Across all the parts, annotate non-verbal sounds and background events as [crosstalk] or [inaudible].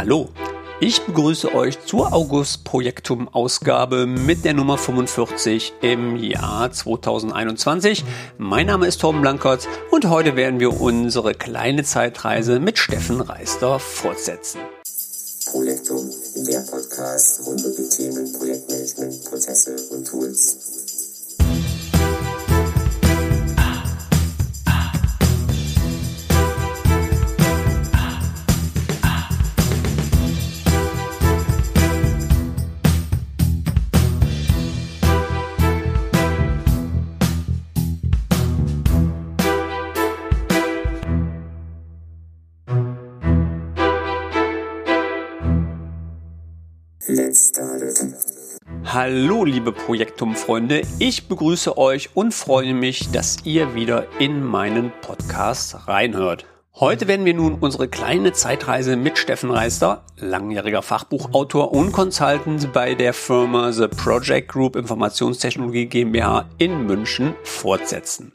Hallo, ich begrüße euch zur August Projektum Ausgabe mit der Nummer 45 im Jahr 2021. Mein Name ist Torben Blankert und heute werden wir unsere kleine Zeitreise mit Steffen Reister fortsetzen. Projektum, der Podcast rund um die Themen Projektmanagement, Prozesse und Tools. Hallo liebe Projektum-Freunde, ich begrüße euch und freue mich, dass ihr wieder in meinen Podcast reinhört. Heute werden wir nun unsere kleine Zeitreise mit Steffen Reister, langjähriger Fachbuchautor und Consultant bei der Firma The Project Group Informationstechnologie GmbH in München fortsetzen.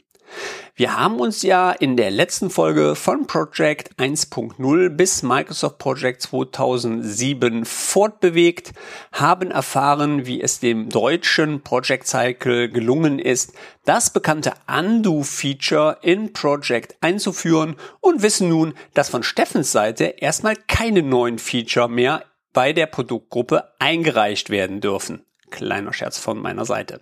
Wir haben uns ja in der letzten Folge von Project 1.0 bis Microsoft Project 2007 fortbewegt, haben erfahren, wie es dem deutschen Project Cycle gelungen ist, das bekannte Undo-Feature in Project einzuführen und wissen nun, dass von Steffens Seite erstmal keine neuen Feature mehr bei der Produktgruppe eingereicht werden dürfen. Kleiner Scherz von meiner Seite.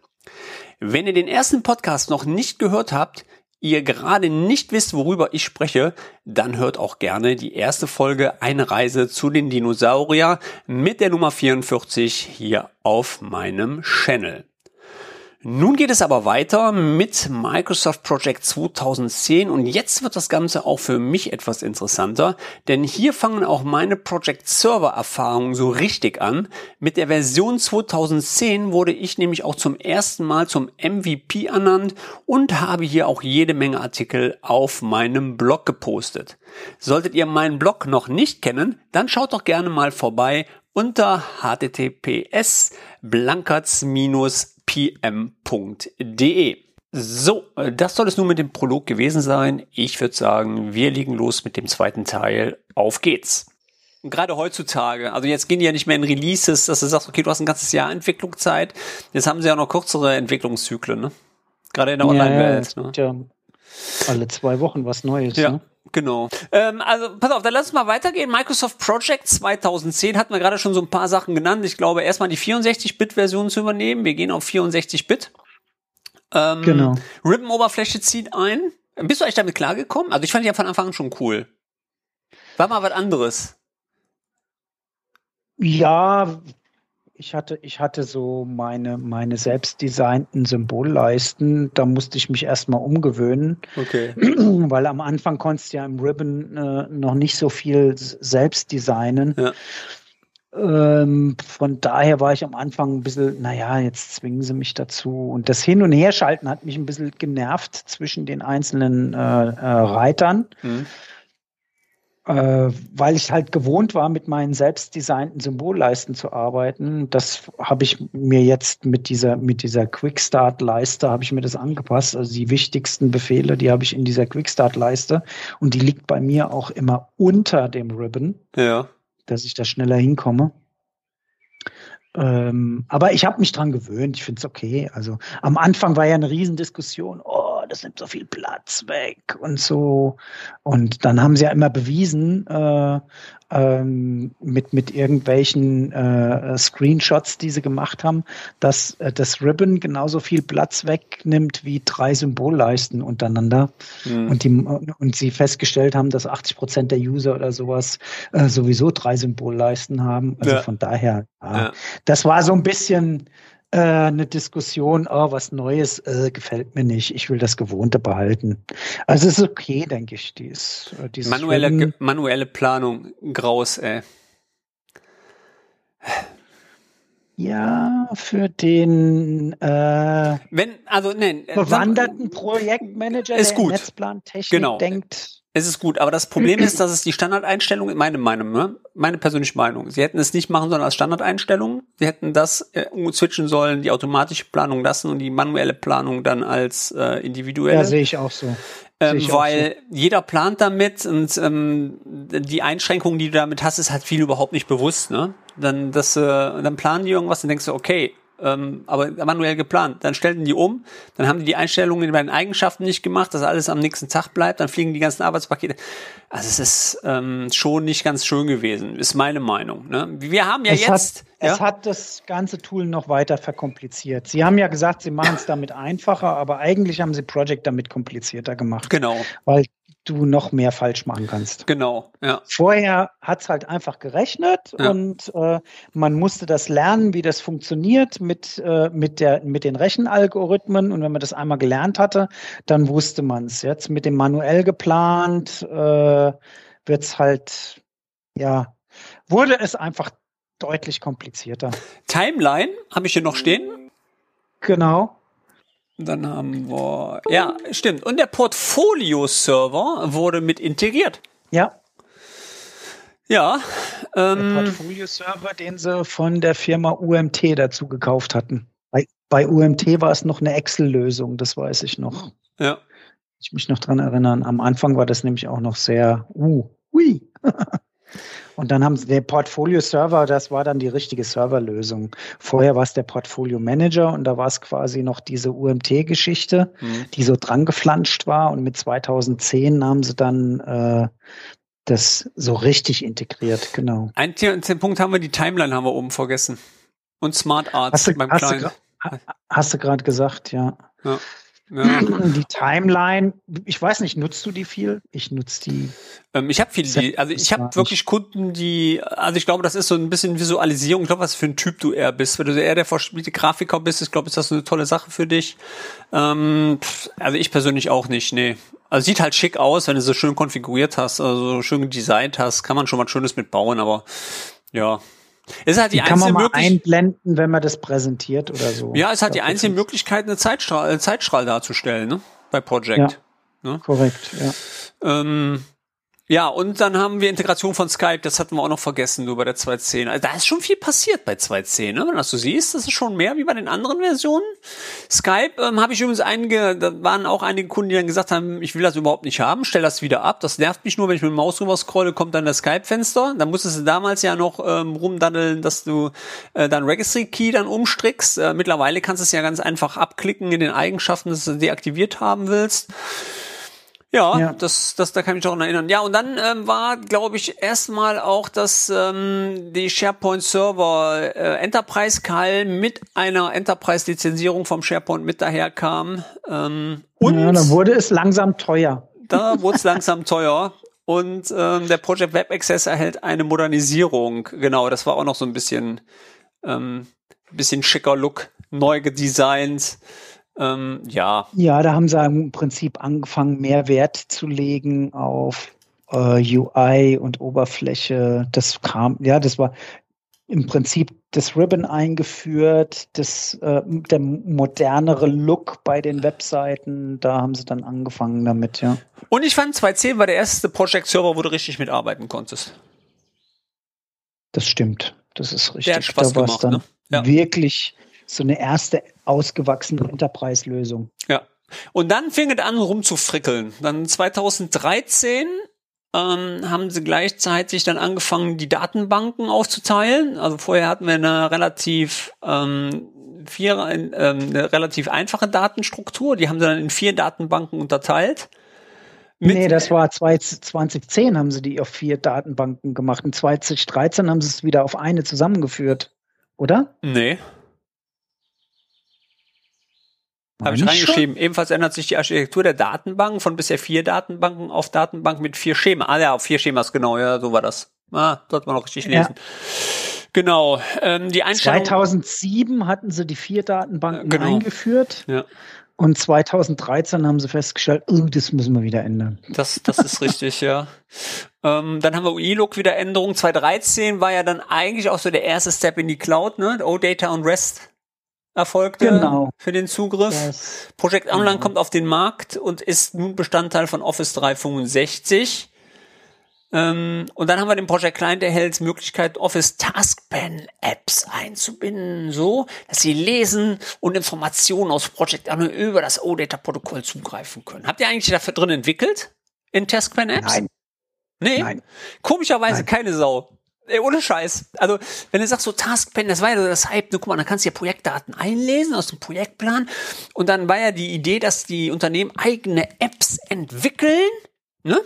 Wenn ihr den ersten Podcast noch nicht gehört habt, ihr gerade nicht wisst, worüber ich spreche, dann hört auch gerne die erste Folge Eine Reise zu den Dinosaurier mit der Nummer 44 hier auf meinem Channel. Nun geht es aber weiter mit Microsoft Project 2010 und jetzt wird das Ganze auch für mich etwas interessanter, denn hier fangen auch meine Project Server Erfahrungen so richtig an. Mit der Version 2010 wurde ich nämlich auch zum ersten Mal zum MVP ernannt und habe hier auch jede Menge Artikel auf meinem Blog gepostet. Solltet ihr meinen Blog noch nicht kennen, dann schaut doch gerne mal vorbei unter https blankerts pm.de. So, das soll es nun mit dem Prolog gewesen sein. Ich würde sagen, wir legen los mit dem zweiten Teil. Auf geht's. Und gerade heutzutage, also jetzt gehen die ja nicht mehr in Releases, dass du sagst, okay, du hast ein ganzes Jahr Entwicklungszeit. Jetzt haben sie ja noch kürzere Entwicklungszyklen, ne? Gerade in der Online-Welt. Ja, ne? Alle zwei Wochen was Neues. Ja. Ne? Genau. Ähm, also, pass auf, dann lass uns mal weitergehen. Microsoft Project 2010 hatten wir gerade schon so ein paar Sachen genannt. Ich glaube, erstmal die 64-Bit-Version zu übernehmen. Wir gehen auf 64-Bit. Ähm, genau. Ribbon-Oberfläche zieht ein. Bist du eigentlich damit klargekommen? Also ich fand die ja von Anfang an schon cool. War mal was anderes. Ja, ich hatte, ich hatte so meine, meine selbstdesignten Symbolleisten. Da musste ich mich erstmal umgewöhnen. Okay. [clears throat] Weil am Anfang konntest du ja im Ribbon äh, noch nicht so viel selbst designen. Ja. Ähm, von daher war ich am Anfang ein bisschen, naja, jetzt zwingen sie mich dazu. Und das Hin- und Herschalten hat mich ein bisschen genervt zwischen den einzelnen äh, äh, Reitern. Mhm weil ich halt gewohnt war, mit meinen selbstdesignten Symbolleisten zu arbeiten. Das habe ich mir jetzt mit dieser, mit dieser Quickstart-Leiste habe ich mir das angepasst. Also die wichtigsten Befehle, die habe ich in dieser Quickstart-Leiste und die liegt bei mir auch immer unter dem Ribbon. Ja. Dass ich da schneller hinkomme. Ähm, aber ich habe mich dran gewöhnt. Ich finde es okay. Also am Anfang war ja eine Riesendiskussion. Oh, das nimmt so viel Platz weg und so. Und dann haben sie ja immer bewiesen, äh, ähm, mit, mit irgendwelchen äh, Screenshots, die sie gemacht haben, dass äh, das Ribbon genauso viel Platz wegnimmt wie drei Symbolleisten untereinander. Mhm. Und, die, und sie festgestellt haben, dass 80 Prozent der User oder sowas äh, sowieso drei Symbolleisten haben. Also ja. von daher, ja. Ja. das war so ein bisschen äh, eine Diskussion, oh, was Neues äh, gefällt mir nicht, ich will das Gewohnte behalten. Also es ist okay, denke ich, dies, äh, dieses manuelle, manuelle Planung, graus, ey. Ja, für den äh, wenn also nein, bewanderten Projektmanager, ist der gut. Netzplantechnik genau. denkt, es ist gut, aber das Problem ist, dass es die Standardeinstellung, meine Meinung, ne? meine persönliche Meinung, sie hätten es nicht machen sollen als Standardeinstellung. Sie hätten das äh, switchen sollen, die automatische Planung lassen und die manuelle Planung dann als äh, individuelle. Ja, sehe ich auch so. ähm, weil jeder plant damit und ähm, die Einschränkungen, die du damit hast, ist halt viel überhaupt nicht bewusst. Ne? Dann, das, äh, dann planen die irgendwas, dann denkst du, okay, ähm, aber manuell geplant. Dann stellten die um, dann haben die die Einstellungen bei den Eigenschaften nicht gemacht, dass alles am nächsten Tag bleibt, dann fliegen die ganzen Arbeitspakete. Also es ist ähm, schon nicht ganz schön gewesen, ist meine Meinung. Ne? Wir haben ja es jetzt... Hat, ja? Es hat das ganze Tool noch weiter verkompliziert. Sie haben ja gesagt, Sie machen es [laughs] damit einfacher, aber eigentlich haben Sie Project damit komplizierter gemacht. Genau. Weil du noch mehr falsch machen kannst. Genau, ja. Vorher hat es halt einfach gerechnet Ja. und äh, man musste das lernen, wie das funktioniert mit, äh, mit, der, mit den Rechenalgorithmen. Und wenn man das einmal gelernt hatte, dann wusste man es. Jetzt mit dem manuell geplant äh, wird es halt, ja, wurde es einfach deutlich komplizierter. Timeline habe ich hier noch stehen. Genau. Dann haben wir, ja, stimmt. Und der Portfolio-Server wurde mit integriert. Ja, Ja, der ähm, Portfolio-Server, den sie von der Firma UMT dazu gekauft hatten. Bei, bei UMT war es noch eine Excel-Lösung, das weiß ich noch. ja. Ich mich noch dran erinnern. Am Anfang war das nämlich auch noch sehr, uh, hui. [laughs] Und dann haben sie der Portfolio-Server, das war dann die richtige Serverlösung. Vorher war es der Portfolio-Manager und da war es quasi noch diese UMT-Geschichte, Hm. die so dran geflanscht war. Und mit 2010 haben sie dann äh, das so richtig integriert, genau. Ein den Punkt haben wir, die Timeline haben wir oben vergessen. Und Smart Arts Hast du, beim hast du, Kleinen. ha- hast du gerade gesagt, ja. Ja. [laughs] Die Timeline, ich weiß nicht, nutzt du die viel? Ich nutze die. Ähm, ich habe viele, die, also ich habe wirklich Kunden, die, also ich glaube, das ist so ein bisschen Visualisierung. Ich glaube, was für ein Typ du eher bist. Wenn du eher der verspielte Grafiker bist, ich glaube, ist das eine tolle Sache für dich. Ähm, also ich persönlich auch nicht, nee. Also sieht halt schick aus, wenn du so schön konfiguriert hast, also so schön designt hast, kann man schon was Schönes mitbauen, aber ja. Ist halt die, Die kann man mal einblenden, wenn man das präsentiert oder so. Ja, es hat die einzige. Möglichkeit, eine Zeitstrahl, äh, Zeitstrahl darzustellen, ne? Bei Project. Korrekt, ja. Ähm, ja, und dann haben wir Integration von Skype, das hatten wir auch noch vergessen, nur bei der 2.10. Also da ist schon viel passiert bei 2.10, ne? wenn du das so siehst. Das ist schon mehr wie bei den anderen Versionen. Skype ähm, habe ich übrigens einige, da waren auch einige Kunden, die dann gesagt haben, ich will das überhaupt nicht haben, stell das wieder ab. Das nervt mich nur, wenn ich mit dem Maus rüber scrolle, kommt dann das Skype-Fenster. Da musstest du damals ja noch ähm, rumdaddeln, dass du äh, dein Registry-Key dann umstrickst. Äh, mittlerweile kannst du es ja ganz einfach abklicken in den Eigenschaften, dass du deaktiviert haben willst. Ja, Ja. Das, das, da kann ich mich daran erinnern. Ja, und dann ähm, war, glaube ich, erstmal auch, dass ähm, die SharePoint Server äh, Enterprise Call mit einer Enterprise Lizenzierung vom SharePoint mit daherkam. Ähm, und ja, dann wurde es langsam teuer. da [laughs] wurde es langsam teuer. Und ähm, der Project Web Access erhält eine Modernisierung. Genau, das war auch noch so ein bisschen, ähm, bisschen schicker Look, neu gedesignt. Ähm, ja, Ja, da haben sie im Prinzip angefangen, mehr Wert zu legen auf äh, UI und Oberfläche. Das kam, ja, das war im Prinzip das Ribbon eingeführt, das, äh, der modernere Look bei den Webseiten. Da haben sie dann angefangen damit, ja. Und ich fand 2.10 war der erste Project-Server, wo du richtig mitarbeiten konntest. Das stimmt. Das ist richtig. Der hat Spaß da gemacht, dann ne? Ja. wirklich so eine erste ausgewachsene Enterprise-Lösung. Ja. Und dann fing es an rumzufrickeln. Dann 2013 ähm, haben sie gleichzeitig dann angefangen, die Datenbanken aufzuteilen. Also vorher hatten wir eine relativ ähm, vier, ähm, eine relativ einfache Datenstruktur. Die haben sie dann in vier Datenbanken unterteilt. Mit- nee, das war 2010 haben sie die auf vier Datenbanken gemacht. Und 2013 haben sie es wieder auf eine zusammengeführt. Oder? Nee. Habe ich Meine schon? reingeschrieben. Ebenfalls ändert sich die Architektur der Datenbank von bisher vier Datenbanken auf Datenbank mit vier Schemen. Ah ja, auf vier Schemas, genau, ja, so war das. Ah, sollte man noch richtig Ja. lesen. Genau. Ähm, die Einstellung. 2007 hatten sie die vier Datenbanken Genau. eingeführt. Ja. Und 2013 haben sie festgestellt, oh, das müssen wir wieder ändern. Das, das ist richtig, ja. [laughs] Ähm, dann haben wir UI-Look wieder Änderungen. 2013 war ja dann eigentlich auch so der erste Step in die Cloud, ne? OData und REST erfolgte Genau. für den Zugriff. Das, Project Online Genau. kommt auf den Markt und ist nun Bestandteil von Office 365. Ähm, und dann haben wir den Project Client, der hält Möglichkeit, Office Taskpan Apps einzubinden, so, dass sie lesen und Informationen aus Project Anno über das OData-Protokoll zugreifen können. Habt ihr eigentlich dafür drin entwickelt? In Taskpan Apps? Nein. Nee? Nein. Komischerweise Nein. keine Sau. Ey, ohne Scheiß. Also, wenn du sagst so Taskpan, das war ja so das Hype, ne, guck mal, dann kannst du ja Projektdaten einlesen aus dem Projektplan. Und dann war ja die Idee, dass die Unternehmen eigene Apps entwickeln, ne?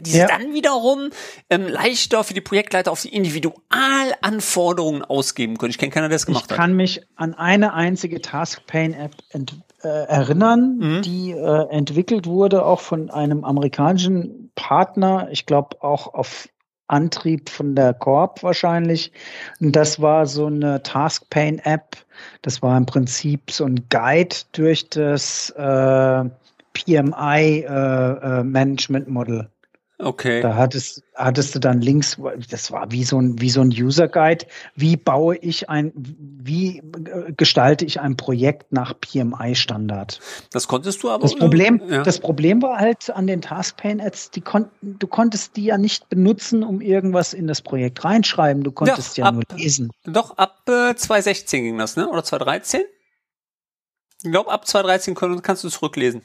Die sie Ja. dann wiederum ähm, leichter für die Projektleiter auf die Individualanforderungen ausgeben können. Ich kenne keiner, der das Ich gemacht hat. kann mich an eine einzige Taskpan-App ent- äh, erinnern, Mhm. die äh, entwickelt wurde, auch von einem amerikanischen Partner, ich glaube auch auf Antrieb von der Corp wahrscheinlich. Und das war so eine Taskpan-App. Das war im Prinzip so ein Guide durch das äh, PMI-Management-Model. Okay. Da hattest, hattest du dann links, das war wie so ein, wie so ein User Guide. Wie baue ich ein, wie äh, gestalte ich ein Projekt nach PMI-Standard? Das konntest du aber. Das Problem, Ja. das Problem war halt an den Taskpan-Ads, die konnten, du konntest die ja nicht benutzen, um irgendwas in das Projekt reinschreiben. Du konntest ja, ab- nur lesen. Doch, ab äh, 2016 ging das, ne? Oder 2013? Ich glaube, ab 2013 kon- kannst du zurücklesen.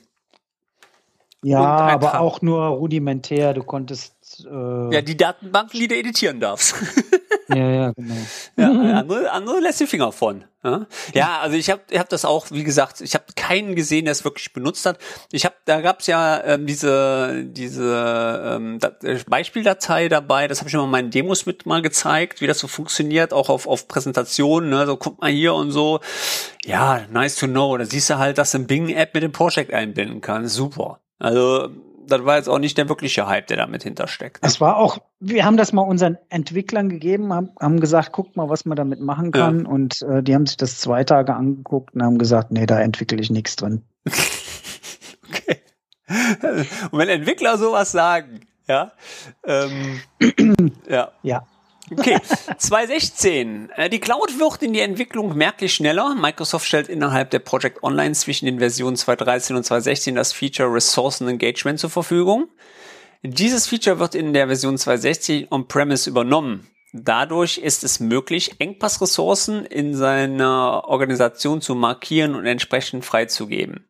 Ja, aber auch nur rudimentär. Du konntest, äh, Ja, die Datenbanken, die du editieren darfst. [laughs] ja, ja, [laughs] genau. ja, andere, andere lässt die Finger von. Ja, ja also ich habe ich hab das auch, wie gesagt, ich habe keinen gesehen, der es wirklich benutzt hat. Ich habe, da gab's ja ähm, diese diese ähm, Da- äh, Beispieldatei dabei. Das habe ich immer in meinen Demos mit mal gezeigt, wie das so funktioniert, auch auf auf Präsentationen. Ne? So guck mal hier und so. Ja, nice to know. Da siehst du halt, dass du ein Bing-App mit dem Project einbinden kann. Super. Also das war jetzt auch nicht der wirkliche Hype, der damit hintersteckt. Ne? Es war auch, wir haben das mal unseren Entwicklern gegeben, haben, haben gesagt, guckt mal, was man damit machen kann. Und äh, die haben sich das zwei Tage angeguckt und haben gesagt, nee, da entwickle ich nichts drin. [laughs] Okay. [laughs] Und wenn Entwickler sowas sagen, ja, ähm, [clears throat] ja. Ja. Okay, 2016. Äh, Die Cloud wird in die Entwicklung merklich schneller. Microsoft stellt innerhalb der Project Online zwischen den Versionen 2013 und 2016 das Feature Ressourcen Engagement zur Verfügung. Dieses Feature wird in der Version 2016 on-premise übernommen. Dadurch ist es möglich, Engpassressourcen in seiner Organisation zu markieren und entsprechend freizugeben.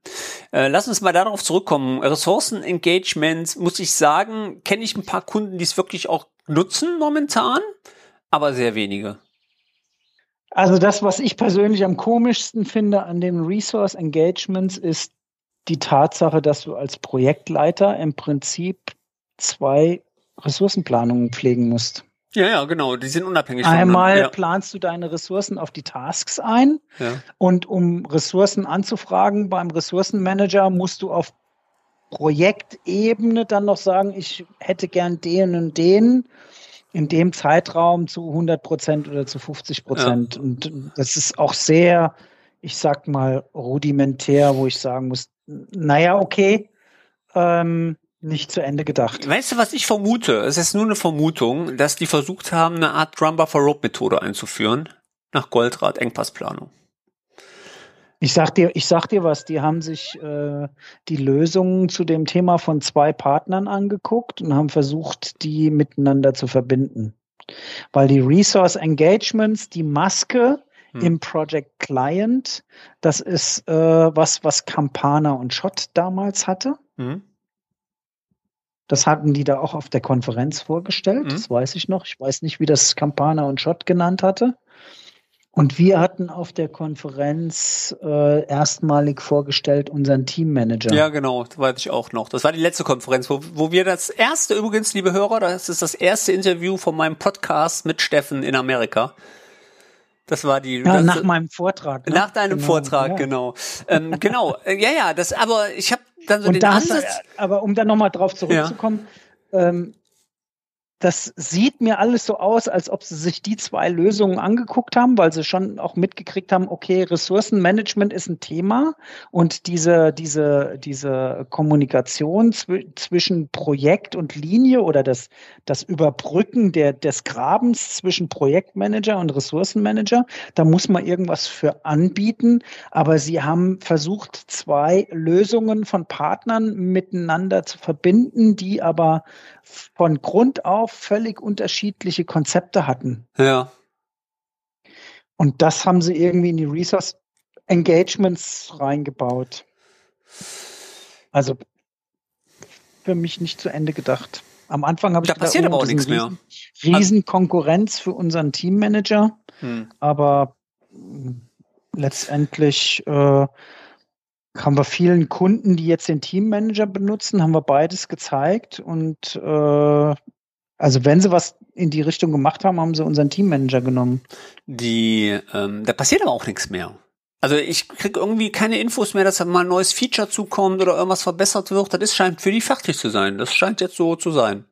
Äh, lass uns mal darauf zurückkommen. Ressourcenengagement, muss ich sagen, kenne ich ein paar Kunden, die es wirklich auch nutzen momentan, aber sehr wenige. Also das, was ich persönlich am komischsten finde an den Resource Engagements, ist die Tatsache, dass du als Projektleiter im Prinzip zwei Ressourcenplanungen pflegen musst. Ja, ja, genau. Die sind unabhängig Einmal voneinander. planst du deine Ressourcen auf die Tasks ein Ja. Ja. und um Ressourcen anzufragen beim Ressourcenmanager musst du auf Projektebene dann noch sagen, ich hätte gern den und den in dem Zeitraum zu 100 Prozent oder zu 50 Prozent. Und das ist auch sehr, ich sag mal, rudimentär, wo ich sagen muss, naja, okay, ähm, nicht zu Ende gedacht. Weißt du, was ich vermute? Es ist nur eine Vermutung, dass die versucht haben, eine Art Drum Buffer Rope Methode einzuführen. Nach Goldrad Engpassplanung. Ich sag dir, ich sag dir was, die haben sich äh, die Lösungen zu dem Thema von zwei Partnern angeguckt und haben versucht, die miteinander zu verbinden. Weil die Resource Engagements, die Maske Hm. im Project Client, das ist äh, was, was Campana und Schott damals hatte. Mhm. Das hatten die da auch auf der Konferenz vorgestellt, Mhm. das weiß ich noch. Ich weiß nicht, wie das Campana und Schott genannt hatte. Und wir hatten auf der Konferenz äh, erstmalig vorgestellt unseren Teammanager. Ja, genau, das weiß ich auch noch. Das war die letzte Konferenz, wo, wo wir das erste, übrigens, liebe Hörer, das ist das erste Interview von meinem Podcast mit Steffen in Amerika. Das war die. Ja, das, nach meinem Vortrag. ne? nach deinem Genau, Vortrag, ja. genau. Ähm, genau, äh, ja, ja, das, aber ich habe dann so Und den da hast du, Ansatz. aber um da nochmal drauf zurückzukommen, ähm, das sieht mir alles so aus, als ob sie sich die zwei Lösungen angeguckt haben, weil sie schon auch mitgekriegt haben, okay, Ressourcenmanagement ist ein Thema und diese, diese, diese Kommunikation zw zwischen Projekt und Linie oder das, das Überbrücken der, des Grabens zwischen Projektmanager und Ressourcenmanager, da muss man irgendwas für anbieten. Aber sie haben versucht, zwei Lösungen von Partnern miteinander zu verbinden, die aber von Grund auf völlig unterschiedliche Konzepte hatten. Ja. Und das haben sie irgendwie in die Resource Engagements reingebaut. Also für mich nicht zu Ende gedacht. Am Anfang habe ich da gedacht, passiert oh, aber auch nichts riesen, mehr. Riesen Konkurrenz für unseren Teammanager. Hm. Aber letztendlich äh, haben wir vielen Kunden, die jetzt den Teammanager benutzen, haben wir beides gezeigt. Und äh, also wenn sie was in die Richtung gemacht haben, haben sie unseren Teammanager genommen. Die, ähm, da passiert aber auch nichts mehr. Also ich kriege irgendwie keine Infos mehr, dass da mal ein neues Feature zukommt oder irgendwas verbessert wird. Das ist, scheint für die fertig zu sein. Das scheint jetzt so zu sein.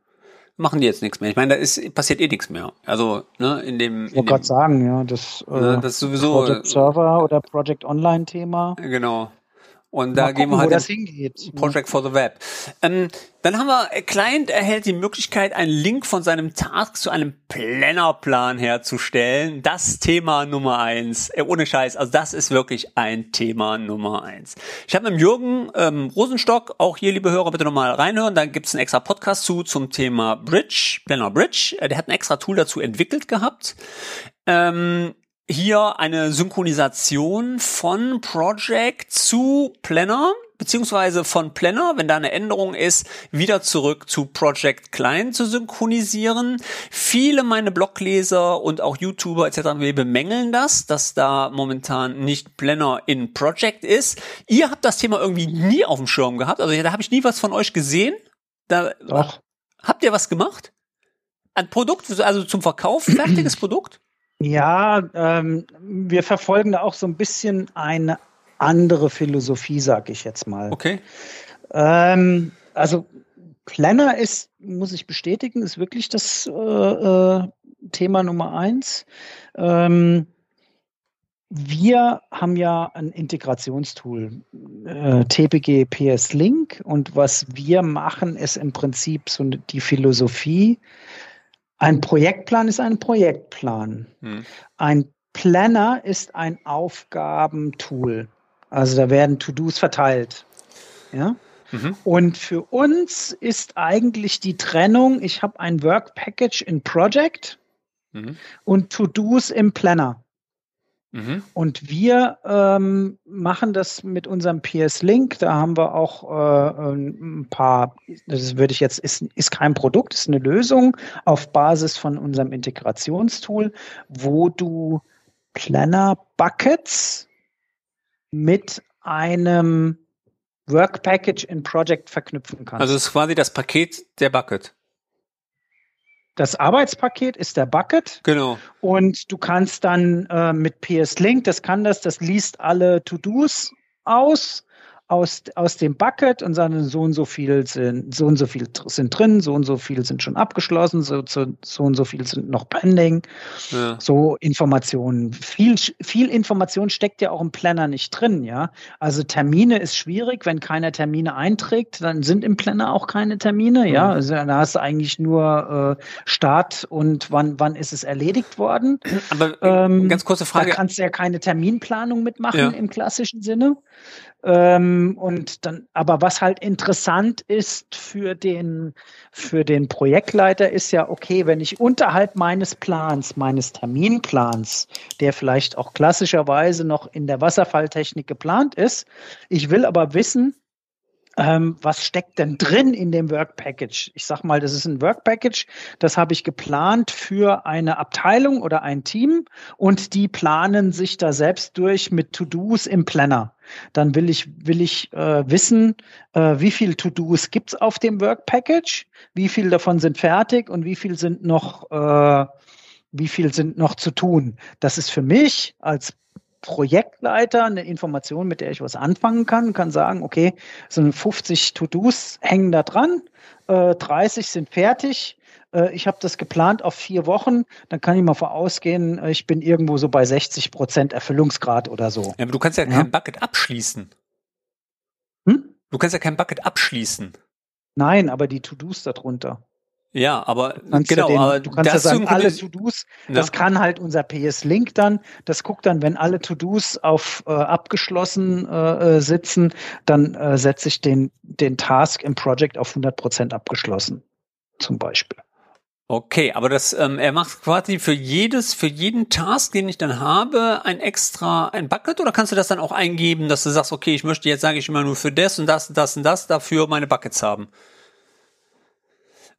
Machen die jetzt nichts mehr. Ich meine, da ist passiert eh nichts mehr. Also ne, in dem. Ich wollte gerade sagen, ja, das, äh, ne, das ist sowieso Project Server oder Project Online Thema. Genau. Und da Mal gehen wir halt in hingeht. Project for the Web. Ähm, dann haben wir, äh, Client erhält die Möglichkeit, einen Link von seinem Task zu einem Plannerplan herzustellen. Das Thema Nummer eins. Äh, ohne Scheiß, also das ist wirklich ein Thema Nummer eins. Ich habe mit Jürgen ähm, Rosenstock, auch hier, liebe Hörer, bitte nochmal reinhören. Da gibt's einen extra Podcast zu zum Thema Bridge, Planner Bridge. Äh, der hat ein extra Tool dazu entwickelt gehabt. Ähm, hier eine Synchronisation von Project zu Planner, beziehungsweise von Planner, wenn da eine Änderung ist, wieder zurück zu Project Client zu synchronisieren. Viele meine Blogleser und auch YouTuber etc. bemängeln das, dass da momentan nicht Planner in Project ist. Ihr habt das Thema irgendwie nie auf dem Schirm gehabt, also da habe ich nie was von euch gesehen. Da Doch. habt ihr was gemacht? Ein Produkt, also zum Verkauf, fertiges [clears throat] Produkt? Ja, ähm, wir verfolgen da auch so ein bisschen eine andere Philosophie, sag ich jetzt mal. Okay. Ähm, also Planner ist, muss ich bestätigen, ist wirklich das äh, äh, Thema Nummer eins. Ähm, wir haben ja ein Integrationstool, äh, TPG PS Link, und was wir machen, ist im Prinzip so die Philosophie, ein Projektplan ist ein Projektplan. Hm. Ein Planner ist ein Aufgabentool. Also da werden To-Dos verteilt. Ja? Mhm. Und für uns ist eigentlich die Trennung, ich habe ein Work Package in Project mhm. und To-Dos im Planner. Mhm. Und wir ähm, machen das mit unserem PS Link. Da haben wir auch äh, ein paar, das würde ich jetzt, ist, ist kein Produkt, ist eine Lösung auf Basis von unserem Integrationstool, wo du Planner Buckets mit einem Work Package in Project verknüpfen kannst. Also es ist quasi das Paket der Bucket. Das Arbeitspaket ist der Bucket. Genau. Und du kannst dann äh, mit PS Link, das kann das, das liest alle To-Dos aus aus, aus dem Bucket und sagen, so und so viel sind, so und so viel sind drin, so und so viel sind schon abgeschlossen, so, so, so und so viel sind noch pending. Ja. So Informationen. Viel, viel Information steckt ja auch im Planner nicht drin, ja. Also Termine ist schwierig. Wenn keiner Termine einträgt, dann sind im Planner auch keine Termine, ja. Mhm. Also da hast du eigentlich nur äh, Start und wann, wann ist es erledigt worden. Aber ähm, ganz kurze Frage. Da kannst du ja keine Terminplanung mitmachen ja. im klassischen Sinne. Ähm, und dann, aber was halt interessant ist für den, für den Projektleiter ist ja, okay, wenn ich unterhalb meines Plans, meines Terminplans, der vielleicht auch klassischerweise noch in der Wasserfalltechnik geplant ist, ich will aber wissen, ähm, was steckt denn drin in dem Work Package? Ich sag mal, das ist ein Work Package, das habe ich geplant für eine Abteilung oder ein Team und die planen sich da selbst durch mit To-Dos im Planner. Dann will ich, will ich äh, wissen, äh, wie viel To-Dos gibt's auf dem Work Package, wie viel davon sind fertig und wie viel sind noch, äh, wie viel sind noch zu tun. Das ist für mich als Projektleiter eine Information, mit der ich was anfangen kann, kann sagen, okay, so 50 To-Dos hängen da dran, äh, 30 sind fertig. Äh, ich habe das geplant auf vier Wochen, dann kann ich mal vorausgehen, äh, ich bin irgendwo so bei 60 Prozent Erfüllungsgrad oder so. Ja, aber du kannst ja, ja. kein Bucket abschließen. Hm? Du kannst ja kein Bucket abschließen. Nein, aber die To-Dos darunter. Ja, aber genau, den, aber du kannst ja sagen, alle To-Dos, ja. das kann halt unser PS-Link dann, das guckt dann, wenn alle To-Dos auf äh, abgeschlossen äh, äh sitzen, dann äh, setze ich den, den Task im Project auf 100% abgeschlossen, zum Beispiel. Okay, aber das, ähm, er macht quasi für jedes, für jeden Task, den ich dann habe, ein extra, ein Bucket oder kannst du das dann auch eingeben, dass du sagst, okay, ich möchte jetzt, sage ich immer nur für das und das und das und das dafür meine Buckets haben?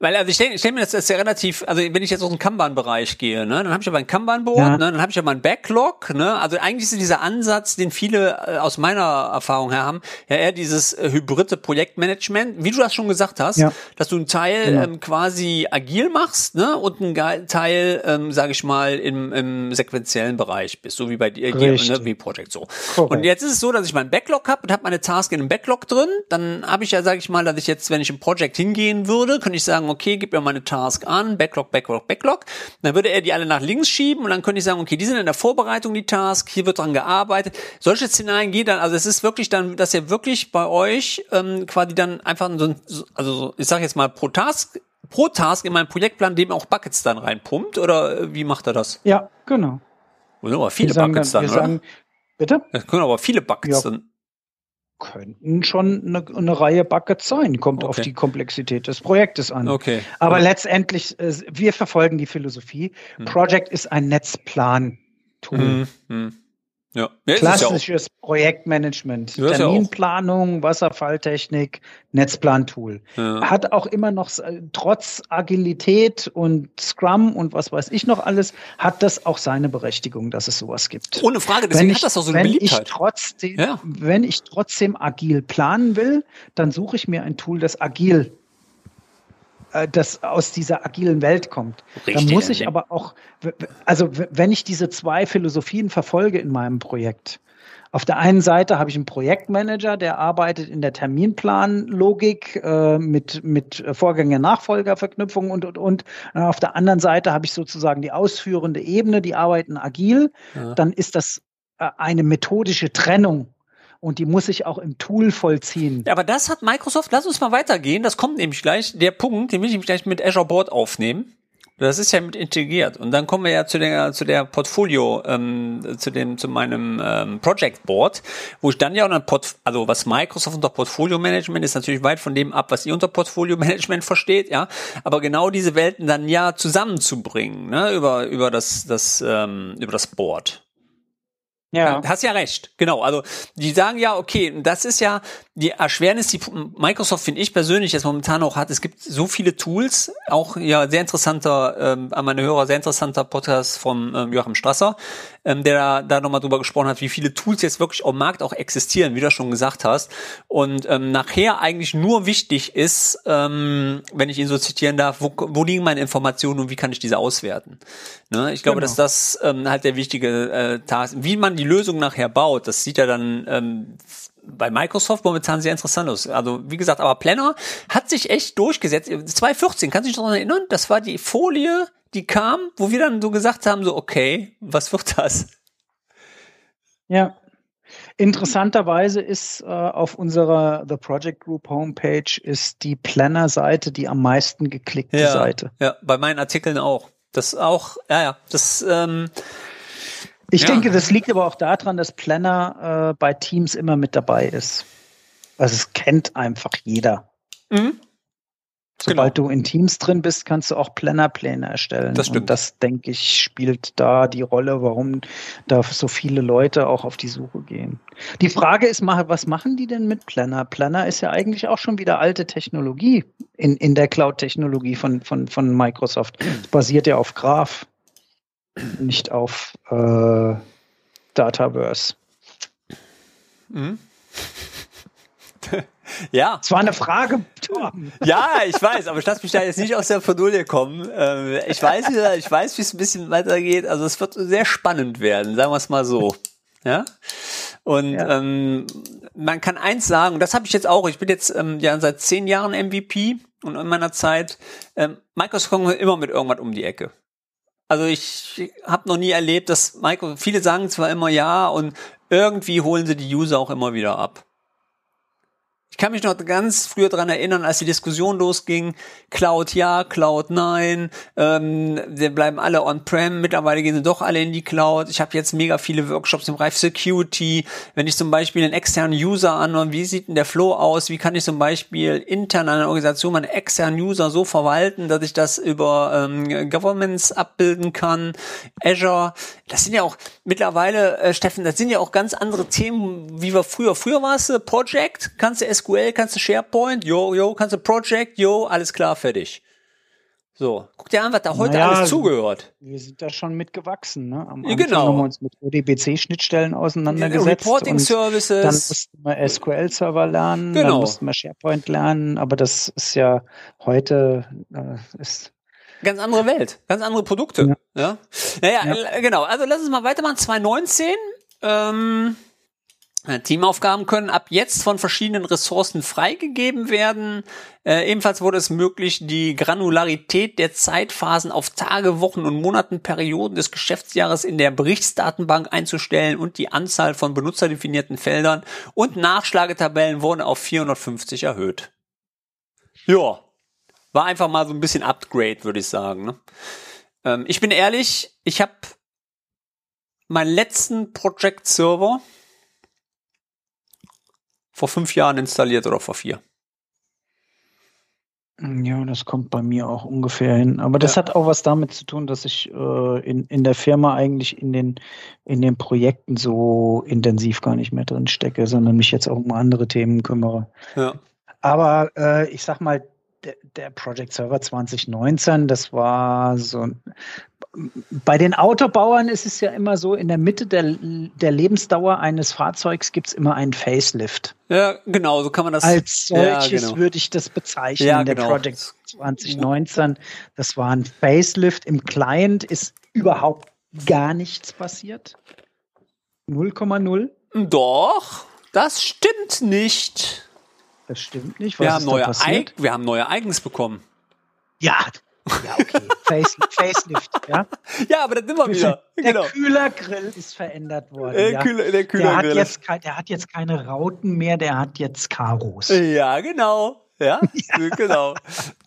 Weil also ich stelle stell mir das, das ist ja relativ, also wenn ich jetzt aus dem Kanban-Bereich gehe, ne, dann habe ich aber ein Kanban-Board, ja. ne, dann habe ich aber ein Backlog, ne, also eigentlich ist dieser Ansatz, den viele äh, aus meiner Erfahrung her haben, ja eher dieses äh, hybride Projektmanagement, wie du das schon gesagt hast, ja. dass du einen Teil genau. ähm, quasi agil machst, ne, und einen Teil, ähm, sage ich mal, im, im sequenziellen Bereich bist, so wie bei dir, ne, wie Project so. Correct. Und jetzt ist es so, dass ich meinen Backlog habe und habe meine Task in einem Backlog drin, dann habe ich ja, sage ich mal, dass ich jetzt, wenn ich im Project hingehen würde, könnte ich sagen, sagen, okay, gib mir meine Task an, Backlog, Backlog, Backlog. Dann würde er die alle nach links schieben und dann könnte ich sagen, okay, die sind in der Vorbereitung, die Task, hier wird dran gearbeitet. Solche Szenarien gehen dann, also es ist wirklich dann, dass ihr wirklich bei euch ähm, quasi dann einfach so, ein, also ich sage jetzt mal pro Task, pro Task in meinem Projektplan dem auch Buckets dann reinpumpt oder äh, wie macht er das? Ja, genau. Und aber viele Buckets dann, dann, oder? Sagen, bitte? Es können aber viele Buckets ja. dann könnten schon eine, eine Reihe Buckets sein. Kommt okay. auf die Komplexität des Projektes an. Okay. Aber okay. letztendlich, äh, wir verfolgen die Philosophie. Hm. Project ist ein Netzplan-Tool. Hm. Hm. Ja. ja Klassisches ja Projektmanagement, Terminplanung, Wasserfalltechnik, Netzplantool. Ja. Hat auch immer noch, äh, trotz Agilität und Scrum und was weiß ich noch alles, hat das auch seine Berechtigung, dass es sowas gibt. Ohne Frage, deswegen ich, hat das auch so eine wenn Beliebtheit. Ich trotzdem, ja. Wenn ich trotzdem agil planen will, dann suche ich mir ein Tool, das agil das aus dieser agilen Welt kommt. Richtig, dann muss ich aber auch, also wenn ich diese zwei Philosophien verfolge in meinem Projekt, auf der einen Seite habe ich einen Projektmanager, der arbeitet in der Terminplanlogik äh, mit, mit Vorgänger-Nachfolger-Verknüpfung und, und, und. Auf der anderen Seite habe ich sozusagen die ausführende Ebene, die arbeiten agil. Ja. Dann ist das äh, eine methodische Trennung und die muss ich auch im Tool vollziehen. Ja, aber das hat Microsoft, lass uns mal weitergehen, das kommt nämlich gleich, der Punkt, den will ich nämlich gleich mit Azure Board aufnehmen. Das ist ja mit integriert. Und dann kommen wir ja zu der, zu der Portfolio, ähm, zu dem, zu meinem ähm, Project Board, wo ich dann ja auch ein Port, also was Microsoft unter Portfolio Management ist natürlich weit von dem ab, was ihr unter Portfolio Management [laughs] versteht, ja. Aber genau diese Welten dann ja zusammenzubringen, ne, über, über das, das, ähm, über das Board. Ja. Hast ja recht, genau. Also die sagen ja, okay, das ist ja die Erschwernis, die Microsoft finde ich persönlich jetzt momentan auch hat. Es gibt so viele Tools, auch ja sehr interessanter, ähm, an meine Hörer sehr interessanter Podcast von ähm, Joachim Strasser, ähm, der da, da nochmal drüber gesprochen hat, wie viele Tools jetzt wirklich am Markt auch existieren, wie du schon gesagt hast. Und ähm, nachher eigentlich nur wichtig ist, ähm, wenn ich ihn so zitieren darf, wo, wo liegen meine Informationen und wie kann ich diese auswerten. Ne? Ich glaube, genau. dass das ähm, halt der wichtige äh, Task, wie man die Lösung nachher baut, das sieht ja dann ähm, bei Microsoft momentan sehr interessant aus. Also wie gesagt, aber Planner hat sich echt durchgesetzt. 2014, kannst du dich daran erinnern? Das war die Folie, die kam, wo wir dann so gesagt haben, so okay, was wird das? Ja. Interessanterweise ist äh, auf unserer The Project Group Homepage ist die Planner-Seite die am meisten geklickte ja, Seite. Ja, bei meinen Artikeln auch. Das auch, ja, ja, das ähm, ich ja. denke, das liegt aber auch daran, dass Planner äh, bei Teams immer mit dabei ist. Also es kennt einfach jeder. Mhm. Sobald genau. du in Teams drin bist, kannst du auch Planner-Pläne erstellen. Das stimmt. Und das, denke ich, spielt da die Rolle, warum da so viele Leute auch auf die Suche gehen. Die Frage ist, was machen die denn mit Planner? Planner ist ja eigentlich auch schon wieder alte Technologie in, in der Cloud-Technologie von, von, von Microsoft. Es basiert ja auf Graph nicht auf äh, Dataverse. Mhm. [laughs] ja. Es war eine Frage. ja, ich weiß, aber ich lasse mich da jetzt nicht aus der Verdulie kommen. Ähm, ich weiß, ich weiß, wie es ein bisschen weitergeht. Also es wird sehr spannend werden, sagen wir es mal so. Ja. Und Ja. Ähm, man kann eins sagen, das habe ich jetzt auch, ich bin jetzt ähm, ja seit zehn Jahren MVP und in meiner Zeit, ähm, Microsoft kommt immer mit irgendwas um die Ecke. Also ich habe noch nie erlebt, dass Microsoft, viele sagen zwar immer ja und irgendwie holen sie die User auch immer wieder ab. Ich kann mich noch ganz früher dran erinnern, als die Diskussion losging, Cloud ja, Cloud nein, ähm, wir bleiben alle on-prem, mittlerweile gehen sie doch alle in die Cloud. Ich habe jetzt mega viele Workshops im Bereich Security. Wenn ich zum Beispiel einen externen User an, wie sieht denn der Flow aus? Wie kann ich zum Beispiel intern an einer Organisation meine externen User so verwalten, dass ich das über ähm, Governments abbilden kann? Azure, das sind ja auch mittlerweile, äh, Steffen, das sind ja auch ganz andere Themen, wie wir früher. Früher war es äh, Project, kannst du SQL, kannst du SharePoint, yo, yo, kannst du Project, yo, alles klar, fertig. So, guck dir an, was da heute Naja, alles zugehört. Wir sind da schon mitgewachsen. Ne? Am Ja, Anfang genau. haben wir uns mit ODBC-Schnittstellen auseinandergesetzt. Reporting und Services. Dann mussten wir SQL-Server lernen, Genau. dann mussten wir SharePoint lernen, aber das ist ja heute äh, ist Ganz andere Welt, ganz andere Produkte. Ja. Naja, Ja. äh, genau. Also lass uns mal weitermachen. 2019. Ähm, äh, Teamaufgaben können ab jetzt von verschiedenen Ressourcen freigegeben werden. Äh, ebenfalls wurde es möglich, die Granularität der Zeitphasen auf Tage, Wochen und Monatenperioden des Geschäftsjahres in der Berichtsdatenbank einzustellen und die Anzahl von benutzerdefinierten Feldern und Nachschlagetabellen wurden auf 450 erhöht. Ja, war einfach mal so ein bisschen Upgrade, würde ich sagen. Ne? Ähm, ich bin ehrlich, ich habe meinen letzten Project Server vor fünf Jahren installiert oder vor vier. Ja, das kommt bei mir auch ungefähr hin. Aber das Ja. hat auch was damit zu tun, dass ich äh, in, in der Firma eigentlich in den, in den Projekten so intensiv gar nicht mehr drin stecke, sondern mich jetzt auch um andere Themen kümmere. Ja. Aber äh, ich sag mal, der, der Project Server 2019, das war so. ein- Bei den Autobauern ist es ja immer so, in der Mitte der, der Lebensdauer eines Fahrzeugs gibt es immer einen Facelift. ja, genau, so kann man das. Als Ja, solches genau. würde ich das bezeichnen. Ja, der genau. Project 2019, das war ein Facelift. Im Client ist überhaupt gar nichts passiert. 0,0. Doch, das stimmt nicht. Das stimmt nicht. Was Wir haben, neue? Eig wir haben neue Eigens bekommen. Ja, ja, okay. Face, Facelift, ja. [laughs] Ja, aber das sind wir wieder. [laughs] Der Genau. Kühlergrill ist verändert worden. Der, ja. Kühler, der der, hat Kühlergrill. jetzt, der hat jetzt keine Rauten mehr, der hat jetzt Karos. ja, genau. Ja, [laughs] genau.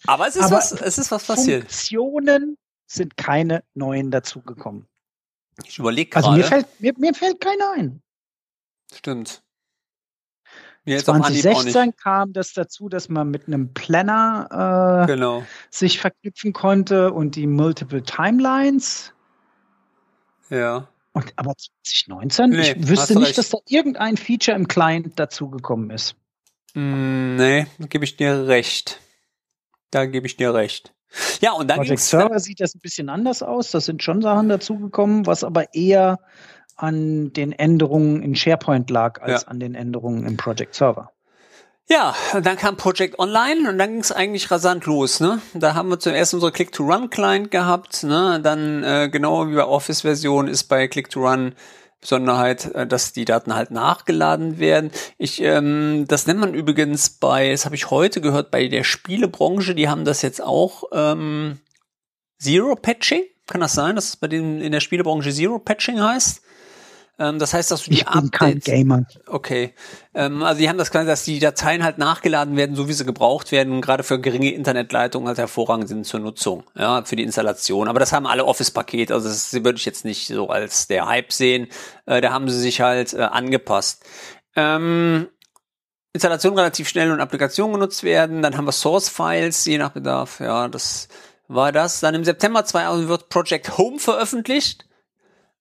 Aber es ist Aber was, es ist was passiert. Funktionen sind keine neuen dazugekommen. Ich überlege Also gerade. mir fällt, mir, mir fällt keiner ein. Stimmt. Mir jetzt auf Anhieb auch nicht. 2016 kam das dazu, dass man mit einem Planner äh, Genau. sich verknüpfen konnte und die Multiple Timelines. Ja. Und, aber 2019, Nee, ich wüsste nicht, recht. dass da irgendein Feature im Client dazugekommen ist. Mm, nee, da gebe ich dir recht. Da gebe ich dir recht. Ja, und dann Project Server sieht das ein bisschen anders aus. Da sind schon Sachen dazugekommen, was aber eher an den Änderungen in SharePoint lag, als Ja. an den Änderungen im Project Server. Ja, dann kam Project Online und dann ging es eigentlich rasant los. Ne? Da haben wir zuerst unsere Click-to-Run-Client gehabt. Ne? Dann, äh, genau wie bei Office-Version, ist bei Click-to-Run Besonderheit, äh, dass die Daten halt nachgeladen werden. Ich, ähm, das nennt man übrigens bei, das habe ich heute gehört, bei der Spielebranche, die haben das jetzt auch ähm, Zero-Patching. Kann das sein, dass es bei denen in der Spielebranche Zero-Patching heißt? Ähm, das heißt, dass du die Ich bin kein Gamer. Okay. Ähm, also die haben das quasi, dass die Dateien halt nachgeladen werden, so wie sie gebraucht werden, und gerade für geringe Internetleitungen halt hervorragend sind zur Nutzung, ja, für die Installation. Aber das haben alle Office-Paket, also das würde ich jetzt nicht so als der Hype sehen. Äh, da haben sie sich halt äh, angepasst. Ähm, Installation relativ schnell und Applikation genutzt werden. Dann haben wir Source-Files, je nach Bedarf. Ja, das war das. Dann im September 2000 wird Project Home veröffentlicht.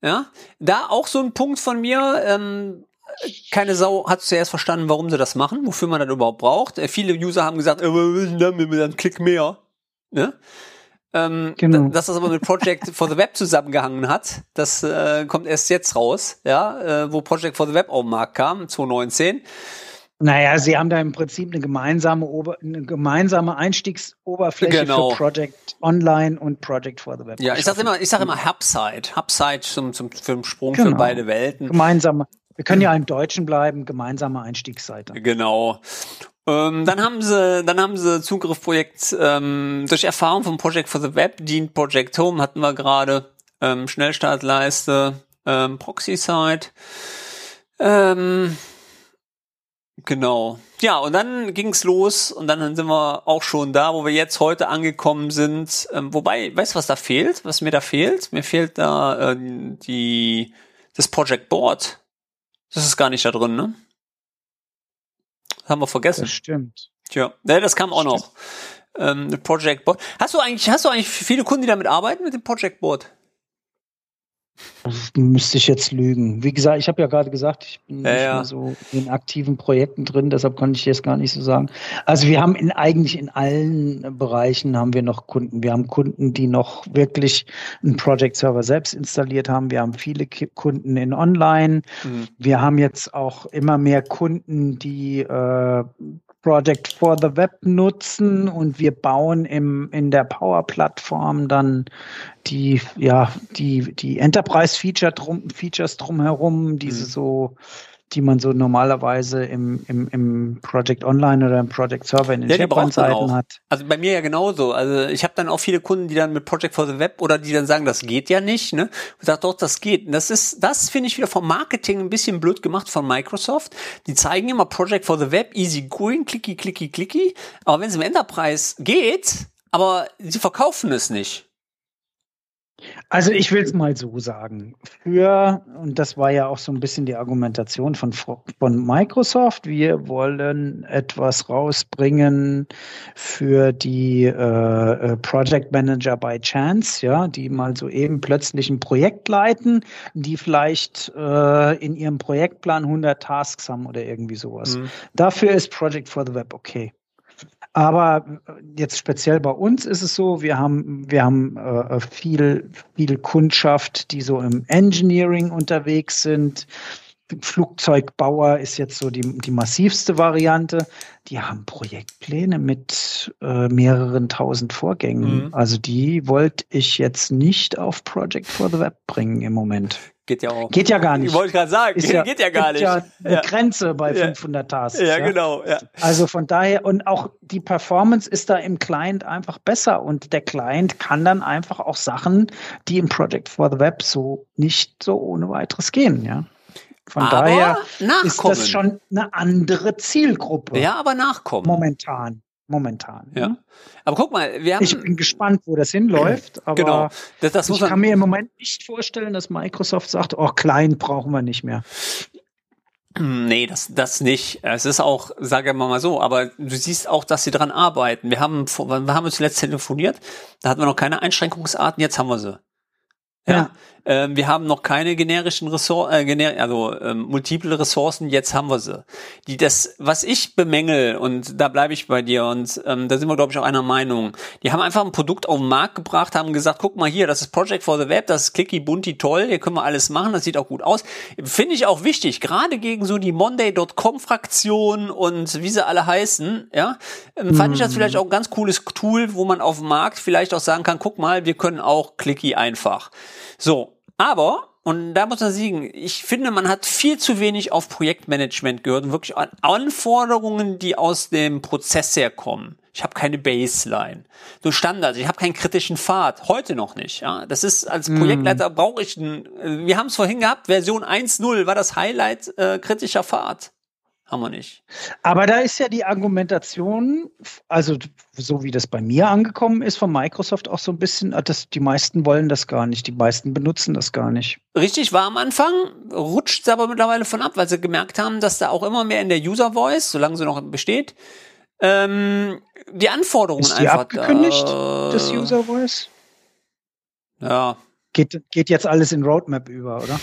Ja, da auch so ein Punkt von mir. Ähm, keine Sau hat zuerst verstanden, warum sie das machen, wofür man das überhaupt braucht. Äh, viele User haben gesagt, äh, was ist denn damit, dann klick mehr. Ne? Ähm, Genau. da- Dass das aber mit Project for the Web zusammengehangen hat, das äh, kommt erst jetzt raus, ja, äh, wo Project for the Web auf den Markt kam, 2019. Naja, Sie haben da im Prinzip eine gemeinsame, Ober eine gemeinsame Einstiegsoberfläche Genau. für Project Online und Project for the Web. Ja, ich sag immer, ich sag immer Hubside. Hubside zum, zum, für den Sprung für Genau. beide Welten. Gemeinsame. Wir können ja im Deutschen bleiben, gemeinsame Einstiegsseite. Genau. Ähm, dann haben sie, dann haben sie Zugriffprojekt ähm, durch Erfahrung vom Project for the Web dient Project Home hatten wir gerade ähm, Schnellstartleiste, ähm, Proxy-Site. Ähm, genau. Ja, und dann ging's los und dann sind wir auch schon da, wo wir jetzt heute angekommen sind. Ähm, wobei, weißt du, was da fehlt? Was mir da fehlt? Mir fehlt da äh, die das Project Board. Das ist gar nicht da drin, ne? Das haben wir vergessen. Das stimmt. Tja, ne, das kam auch noch. Ähm, Project Board. Hast du eigentlich, hast du eigentlich viele Kunden, die damit arbeiten mit dem Project Board? Das müsste ich jetzt lügen. Wie gesagt, ich habe ja gerade gesagt, ich bin Ja, nicht ja. mehr so in aktiven Projekten drin, deshalb kann ich jetzt gar nicht so sagen. Also wir haben in eigentlich in allen Bereichen haben wir noch Kunden. Wir haben Kunden, die noch wirklich einen Project Server selbst installiert haben. Wir haben viele Kunden in Online. Mhm. Wir haben jetzt auch immer mehr Kunden, die äh, Project for the Web nutzen und wir bauen im, in der Power-Plattform dann die, ja, die, die Enterprise-Feature drum, Features drumherum, diese Mhm. so, die man so normalerweise im, im, im Project Online oder im Project Server in den Ja, SharePoint-Seiten hat. Also bei mir ja genauso. Also ich habe dann auch viele Kunden, die dann mit Project for the Web oder die dann sagen, das geht ja nicht, ne? Und sagt doch, das geht. Und das ist, das finde ich wieder vom Marketing ein bisschen blöd gemacht von Microsoft. Die zeigen immer Project for the Web, easy going, clicky, clicky, clicky. Aber wenn es im Enterprise geht, aber sie verkaufen es nicht. Also ich will es mal so sagen. Für, und das war ja auch so ein bisschen die Argumentation von, von Microsoft, wir wollen etwas rausbringen für die äh, äh, Project Manager by Chance, ja, die mal so eben plötzlich ein Projekt leiten, die vielleicht äh, in ihrem Projektplan 100 Tasks haben oder irgendwie sowas. Mhm. Dafür ist Project for the Web okay. Aber äh, jetzt speziell bei uns ist es so, wir haben, wir haben äh, viel, viel Kundschaft, die so im Engineering unterwegs sind. Flugzeugbauer ist jetzt so die, die massivste Variante. Die haben Projektpläne mit äh, mehreren tausend Vorgängen. Mhm. Also die wollte ich jetzt nicht auf Project for the Web bringen im Moment. Geht ja auch. Geht ja gar nicht. Wollte ich gerade sagen, Ist geht ja gar gibt nicht. Ja eine Ja. Grenze bei Ja. 500 Tasks. Ja, genau. Ja. Also von daher, und auch die Performance ist da im Client einfach besser und der Client kann dann einfach auch Sachen, die im Project for the Web so nicht so ohne weiteres gehen, ja. Von Aber daher ist nachkommen. das schon eine andere Zielgruppe Ja, aber nachkommen. momentan. Momentan. Ja. Aber guck mal, wir haben. Ich bin gespannt, wo das hinläuft, [clears throat] aber genau. Das, das ich kann mir im Moment nicht vorstellen, dass Microsoft sagt, oh, Client brauchen wir nicht mehr. Nee, das, das nicht. Es ist auch, sage mal mal so, aber du siehst auch, dass sie dran arbeiten. Wir haben, wir haben zuletzt telefoniert, da hatten wir noch keine Einschränkungsarten, jetzt haben wir sie. Ja. Ja. Ähm, wir haben noch keine generischen Ressourcen, äh, gener also ähm, multiple Ressourcen, jetzt haben wir sie. Die das, was ich bemängel, und da bleibe ich bei dir, und ähm, da sind wir, glaube ich, auch einer Meinung, die haben einfach ein Produkt auf den Markt gebracht, haben gesagt, guck mal hier, das ist Project for the Web, das ist clicky, bunti, toll, hier können wir alles machen, das sieht auch gut aus. Finde ich auch wichtig, gerade gegen so die Monday.com-Fraktion und wie sie alle heißen, ja, ähm, fand ich das vielleicht auch ein ganz cooles Tool, wo man auf dem Markt vielleicht auch sagen kann, guck mal, wir können auch clicky einfach. So, aber, und da muss man sagen, ich finde, man hat viel zu wenig auf Projektmanagement gehört und wirklich an Anforderungen, die aus dem Prozess herkommen. Ich habe keine Baseline. So Standards, ich habe keinen kritischen Pfad. Heute noch nicht. Ja, Das ist als Projektleiter brauche ich einen, äh, wir haben es vorhin gehabt, Version 1.0 war das Highlight äh, kritischer Pfad. Haben wir nicht. Aber da ist ja die Argumentation, also so wie das bei mir angekommen ist, von Microsoft auch so ein bisschen, ah, dass die meisten wollen das gar nicht, die meisten benutzen das gar nicht. Richtig war am Anfang, rutscht es aber mittlerweile von ab, weil sie gemerkt haben, dass da auch immer mehr in der User Voice, solange sie noch besteht, ähm, die Anforderungen Ist die einfach abgekündigt, da, das User Voice? Ja, Geht, geht jetzt alles in Roadmap über, oder?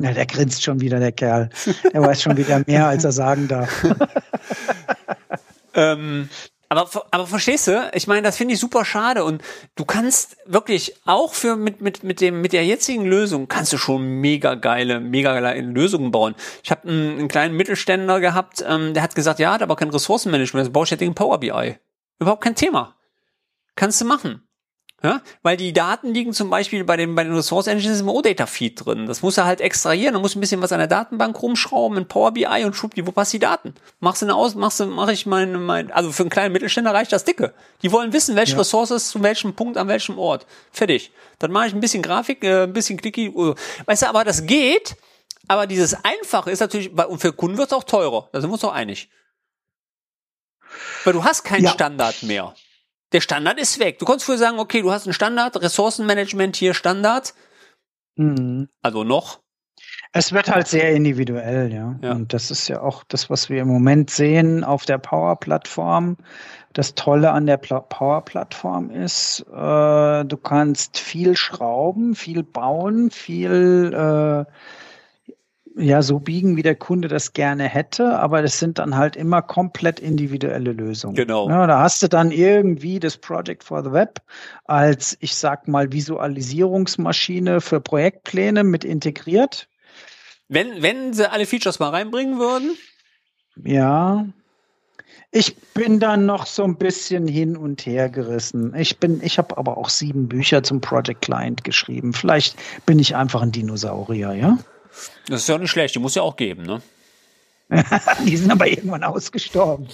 Ja, der grinst schon wieder, der Kerl. Er weiß schon wieder mehr, als er sagen darf. [laughs] ähm, Aber, aber verstehst du? Ich meine, das finde ich super schade und du kannst wirklich auch für mit mit mit dem mit der jetzigen Lösung kannst du schon mega geile mega geile Lösungen bauen. Ich habe einen, einen kleinen Mittelständler gehabt, ähm, der hat gesagt, ja, hat aber kein Ressourcenmanagement, also baue ich jetzt in Power BI. Überhaupt kein Thema. Kannst du machen. Ja, weil die Daten liegen zum Beispiel bei den, bei den Resource Engines im OData-Feed drin. Das muss er halt extrahieren, dann muss ein bisschen was an der Datenbank rumschrauben in Power BI und schub die, wo passt die Daten? Machst du eine aus, machst du, mach ich mein, mein, also für einen kleinen Mittelständler reicht das dicke. Die wollen wissen, welche ja. Ressources zu welchem Punkt an welchem Ort. Fertig. Dann mache ich ein bisschen Grafik, äh, ein bisschen clicky. Uh. Weißt du, aber das geht, aber dieses Einfache ist natürlich, und für Kunden wird es auch teurer. Da sind wir uns doch einig. Weil du hast keinen ja. Standard mehr. Der Standard ist weg. Du konntest früher sagen, okay, du hast einen Standard, Ressourcenmanagement hier Standard. Mhm. Also noch. Es wird halt sehr individuell, ja. ja. Und das ist ja auch das, was wir im Moment sehen auf der Power-Plattform. Das Tolle an der Power-Plattform ist, äh, du kannst viel schrauben, viel bauen, viel äh, ja so biegen, wie der Kunde das gerne hätte, aber das sind dann halt immer komplett individuelle Lösungen. Genau. Ja, da hast du dann irgendwie das Project for the Web als, ich sag mal, Visualisierungsmaschine für Projektpläne mit integriert. Wenn, wenn sie alle Features mal reinbringen würden? Ja. Ich bin dann noch so ein bisschen hin und her gerissen. Ich bin, ich habe aber auch sieben Bücher zum Project Client geschrieben. Vielleicht bin ich einfach ein Dinosaurier, ja? Das ist ja nicht schlecht, die muss ja auch geben, ne? [laughs] die sind aber irgendwann ausgestorben.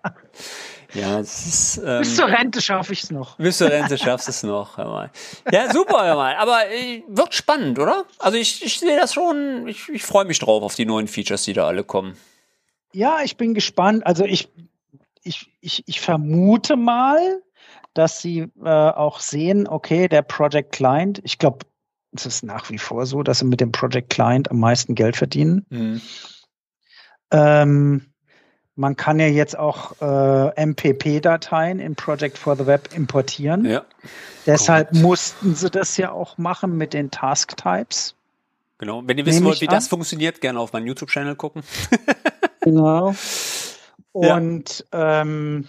[laughs] ja, das ist. Ähm, bis zur Rente schaffe ich es noch. Bis zur Rente schaffst du es noch. Hör mal. Ja, super, hör mal. Aber äh, wird spannend, oder? Also ich, ich sehe das schon, ich, ich freue mich drauf auf die neuen Features, die da alle kommen. Ja, ich bin gespannt. Also ich, ich, ich, ich vermute mal, dass sie äh, auch sehen, okay, der Project Client, ich glaube, es ist nach wie vor so, dass sie mit dem Project Client am meisten Geld verdienen. Mhm. Ähm, man kann ja jetzt auch äh, MPP-Dateien in Project for the Web importieren. Ja. Deshalb Correct. mussten sie das ja auch machen mit den Task-Types. Genau. Wenn ihr wissen wollt, wie an. das funktioniert, gerne auf meinen YouTube-Channel gucken. [laughs] genau. Und ja. ähm,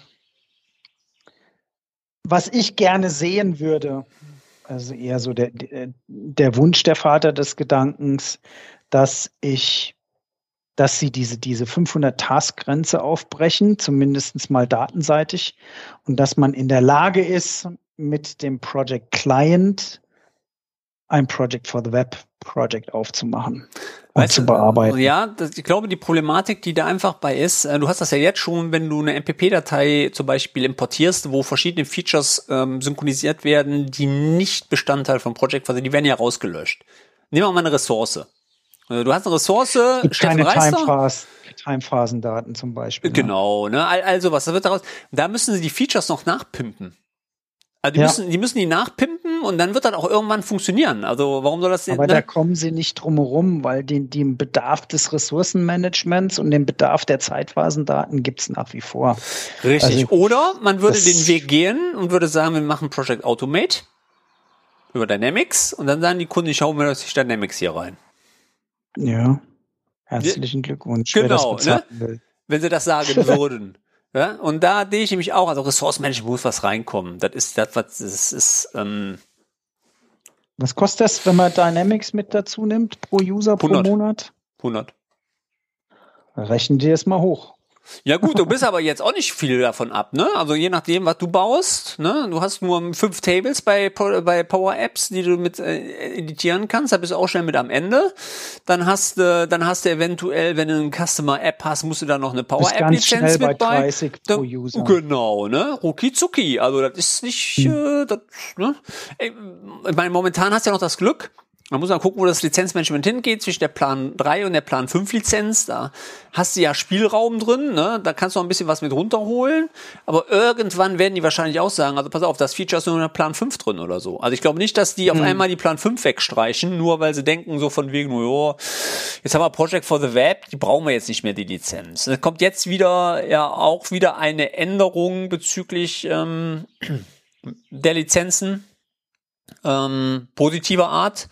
was ich gerne sehen würde, also eher so der, der Wunsch der Vater des Gedankens, dass ich, dass sie diese, diese 500 Task-Grenze aufbrechen, zumindest mal datenseitig, und dass man in der Lage ist, mit dem Project Client ein Project for the Web Project aufzumachen und weißt zu bearbeiten. Ja, das, ich glaube, die Problematik, die da einfach bei ist, äh, du hast das ja jetzt schon, wenn du eine MPP-Datei zum Beispiel importierst, wo verschiedene Features ähm, synchronisiert werden, die nicht Bestandteil vom Project sind, die werden ja rausgelöscht. Nehmen wir mal eine Ressource. Also du hast eine Ressource, keine Timephase, Timephasendaten zum Beispiel. Ne? Genau, ne? Also was, da wird daraus, da müssen sie die Features noch nachpimpen. Also die, ja. müssen, die müssen die nachpimpen und dann wird das auch irgendwann funktionieren. Also warum soll das denn? Aber ne? da kommen sie nicht drum herum, weil den, den Bedarf des Ressourcenmanagements und den Bedarf der Zeitphasendaten gibt es nach wie vor. Richtig. Also, Oder man würde den Weg gehen und würde sagen, wir machen Project Automate über Dynamics und dann sagen die Kunden, ich hau mir das Dynamics hier rein. Ja. Herzlichen Glückwunsch. Genau, ne? wenn sie das sagen [laughs] würden. Ja, und da sehe ich nämlich auch, also Ressource Management muss was reinkommen. Das ist das, was das ist. Ähm, was kostet das, wenn man Dynamics mit dazu nimmt, pro User 100. pro Monat? 100. Rechnen die es mal hoch. Ja gut, du bist aber jetzt auch nicht viel davon ab, ne? Also je nachdem, was du baust, ne? Du hast nur fünf Tables bei, bei Power Apps, die du mit äh, editieren kannst, da bist du auch schnell mit am Ende. Dann hast du, dann hast du eventuell, wenn du eine Customer App hast, musst du da noch eine Power App Lizenz mit bei. 30 pro User. Genau, ne? Ruki zuki. Also das ist nicht, hm. äh, das, ne? Ich meine, momentan hast du ja noch das Glück, man muss mal gucken, wo das Lizenzmanagement hingeht, zwischen der Plan 3 und der Plan 5 Lizenz. Da hast du ja Spielraum drin, ne? da kannst du noch ein bisschen was mit runterholen. Aber irgendwann werden die wahrscheinlich auch sagen, also pass auf, das Feature ist nur in der Plan 5 drin oder so. Also ich glaube nicht, dass die hm. auf einmal die Plan 5 wegstreichen, nur weil sie denken so von wegen, jo, jetzt haben wir Project for the Web, die brauchen wir jetzt nicht mehr, die Lizenz. Da kommt jetzt wieder, ja, auch wieder eine Änderung bezüglich ähm, der Lizenzen ähm, positiver Art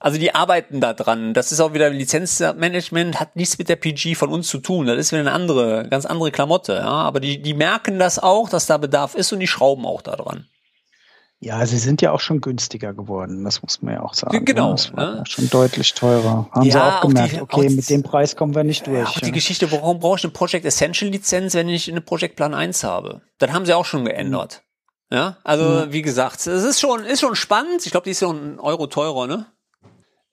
Also die arbeiten da dran. Das ist auch wieder Lizenzmanagement, hat nichts mit der PG von uns zu tun. Das ist wieder eine andere, ganz andere Klamotte. Ja? Aber die, die merken das auch, dass da Bedarf ist und die schrauben auch da dran. Ja, sie sind ja auch schon günstiger geworden, das muss man ja auch sagen. Genau. Ne? Das war ne? schon deutlich teurer. Haben ja, sie auch gemerkt, die, okay, auch mit dem Preis kommen wir nicht durch. Ja, auch ja. die Geschichte, warum brauche ich eine Project Essential Lizenz, wenn ich eine Project Plan 1 habe? Das haben sie auch schon geändert. Ja, also mhm. wie gesagt, es ist schon, ist schon spannend. Ich glaube, die ist ja ein Euro teurer, ne?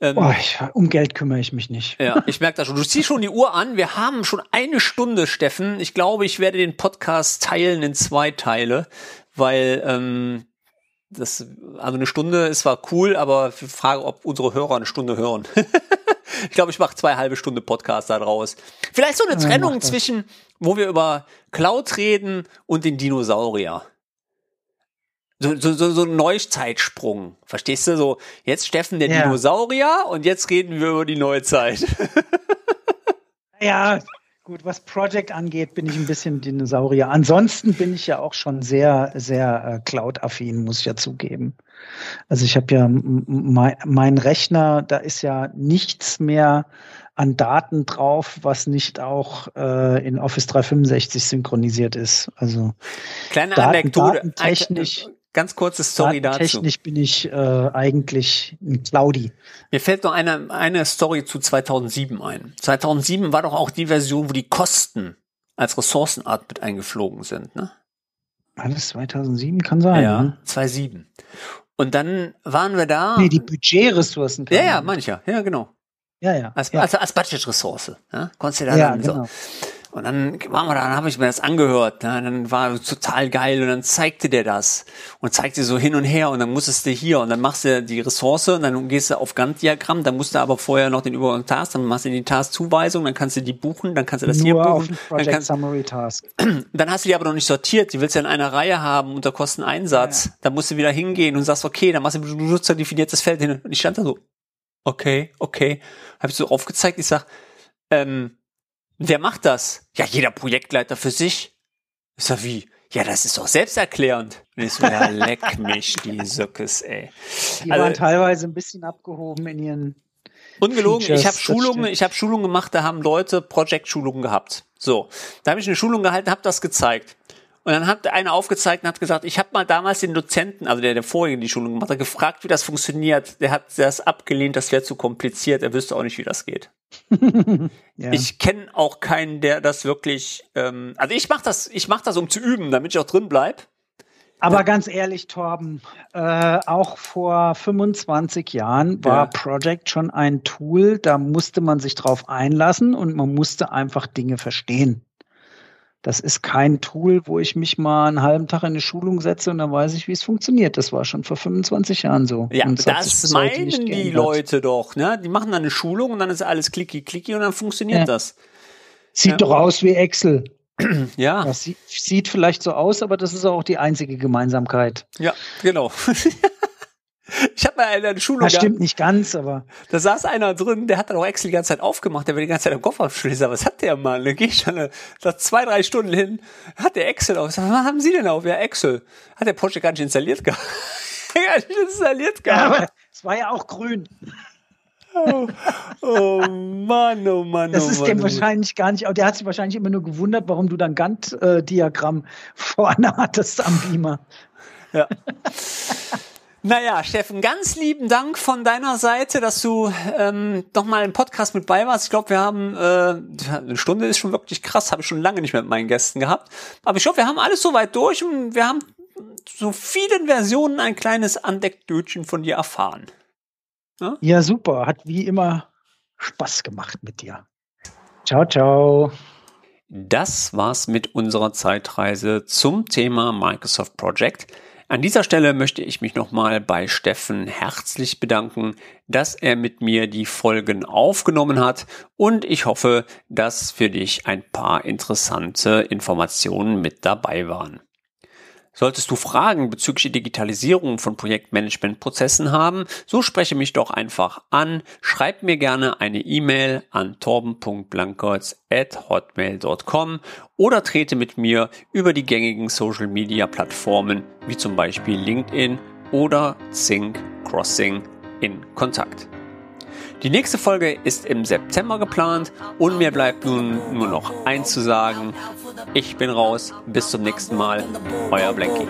Ähm, oh, ich, um Geld kümmere ich mich nicht. Ja, ich merke das schon. Du ziehst schon die Uhr an. Wir haben schon eine Stunde, Steffen. Ich glaube, ich werde den Podcast teilen in zwei Teile, weil ähm, das, also eine Stunde ist zwar cool, aber ich frage, ob unsere Hörer eine Stunde hören. [laughs] ich glaube, ich mache zwei halbe Stunde Podcast da draus. Vielleicht so eine Trennung ja, zwischen, wo wir über Cloud reden und den Dinosaurier. So, so, so, so ein Neuzeitsprung. Verstehst du? So, jetzt Steffen der ja. Dinosaurier und jetzt reden wir über die Neuzeit. [laughs] ja, Gut, was Project angeht, bin ich ein bisschen Dinosaurier. Ansonsten bin ich ja auch schon sehr, sehr äh, Cloud-affin, muss ich ja zugeben. Also ich habe ja mein, mein Rechner, da ist ja nichts mehr an Daten drauf, was nicht auch äh, in Office 365 synchronisiert ist. Also kleine Daten, Anekdote, technisch Ganz kurze Story dazu. Technisch bin ich äh, eigentlich ein Cloudy. Mir fällt noch eine, eine Story zu 2007 ein. 2007 war doch auch die Version, wo die Kosten als Ressourcenart mit eingeflogen sind, ne? Alles 2007 kann sein. Ja, ne? 2007. Und dann waren wir da. Nee, die Budgetressourcen. Ja, ja, mancher. Ja, genau. Ja, ja. Als, ja. als, als Budgetressource. Ja? Konntest du da ja, dann genau. so. Und dann waren wir da, dann habe ich mir das angehört. Ne? Dann war total geil und dann zeigte der das und zeigte so hin und her und dann musstest du hier und dann machst du die Ressource und dann gehst du auf Gantt-Diagramm, dann musst du aber vorher noch den Übergang Task, dann machst du die Task-Zuweisung, dann kannst du die buchen, dann kannst du das Nur hier buchen. Auf Project dann, kannst, Summary Task. [clears throat] dann hast du die aber noch nicht sortiert, die willst du ja in einer Reihe haben unter Kosteneinsatz. Ja. Dann musst du wieder hingehen und sagst, okay, dann machst du ein benutzerdefiniertes Feld hin. Und ich stand da so, okay, okay. Habe ich so aufgezeigt, ich sag, ähm, Wer macht das? Ja, jeder Projektleiter für sich. Ich sag, wie? Ja, das ist doch selbsterklärend. [laughs] Ich so, ja, leck mich, die Söckes, ey. Die also, waren teilweise ein bisschen abgehoben in ihren Ungelogen, Features, ich habe Schulungen, ich habe Schulungen gemacht, da haben Leute Project-Schulungen gehabt. So, da habe ich eine Schulung gehalten, habe das gezeigt. Und dann hat einer aufgezeigt und hat gesagt, ich habe mal damals den Dozenten, also der der vorhin die Schulung gemacht hat, gefragt, wie das funktioniert. Der hat das abgelehnt, das wäre zu kompliziert, er wüsste auch nicht, wie das geht. [laughs] ja. Ich kenne auch keinen, der das wirklich. Ähm, also ich mache das, ich mache das, um zu üben, damit ich auch drin bleib. Aber ja. ganz ehrlich, Torben, äh, auch vor 25 Jahren war ja. Project schon ein Tool, da musste man sich drauf einlassen und man musste einfach Dinge verstehen. Das ist kein Tool, wo ich mich mal einen halben Tag in eine Schulung setze und dann weiß ich, wie es funktioniert. Das war schon vor 25 Jahren so. Ja, das, das meinen die Leute doch. Ne? Die machen dann eine Schulung und dann ist alles klicki klicki und dann funktioniert ja. das. Sieht ja. doch aus wie Excel. [clears throat] Ja. Das sieht, sieht vielleicht so aus, aber das ist auch die einzige Gemeinsamkeit. Ja, genau. [laughs] Ich habe mal eine Schulung. Das stimmt nicht ganz, aber. Da saß einer drin, der hat dann auch Excel die ganze Zeit aufgemacht, der will die ganze Zeit im Kopf aufschließen. Was hat der Mann? Da gehe ich schon zwei, drei Stunden hin, hat der Excel auf. Was haben Sie denn auf? Ja, Excel. Hat der Porsche gar nicht installiert gehabt. [laughs] gar nicht installiert gehabt. Ja, aber es war ja auch grün. Oh, oh Mann, oh Mann, Das oh ist Mann, dem oh wahrscheinlich gar nicht, der hat sich wahrscheinlich immer nur gewundert, warum du dann Gantt-Diagramm [laughs] vorne hattest am Beamer. Ja. [laughs] Naja, Steffen, ganz lieben Dank von deiner Seite, dass du ähm, nochmal im Podcast mit bei warst. Ich glaube, wir haben äh, eine Stunde ist schon wirklich krass, habe ich schon lange nicht mehr mit meinen Gästen gehabt. Aber ich glaube, wir haben alles soweit durch und wir haben so vielen Versionen ein kleines Andeckdötchen von dir erfahren. Ja? ja, super. Hat wie immer Spaß gemacht mit dir. Ciao, ciao. Das war's mit unserer Zeitreise zum Thema Microsoft Project. An dieser Stelle möchte ich mich nochmal bei Steffen herzlich bedanken, dass er mit mir die Folgen aufgenommen hat und ich hoffe, dass für dich ein paar interessante Informationen mit dabei waren. Solltest du Fragen bezüglich der Digitalisierung von Projektmanagementprozessen haben, so spreche mich doch einfach an, schreib mir gerne eine E-Mail an torben.blankertz@hotmail.com oder trete mit mir über die gängigen Social Media Plattformen wie zum Beispiel LinkedIn oder Sync Crossing in Kontakt. Die nächste Folge ist im September geplant und mir bleibt nun nur noch eins zu sagen. Ich bin raus. Bis zum nächsten Mal. Euer Blanky.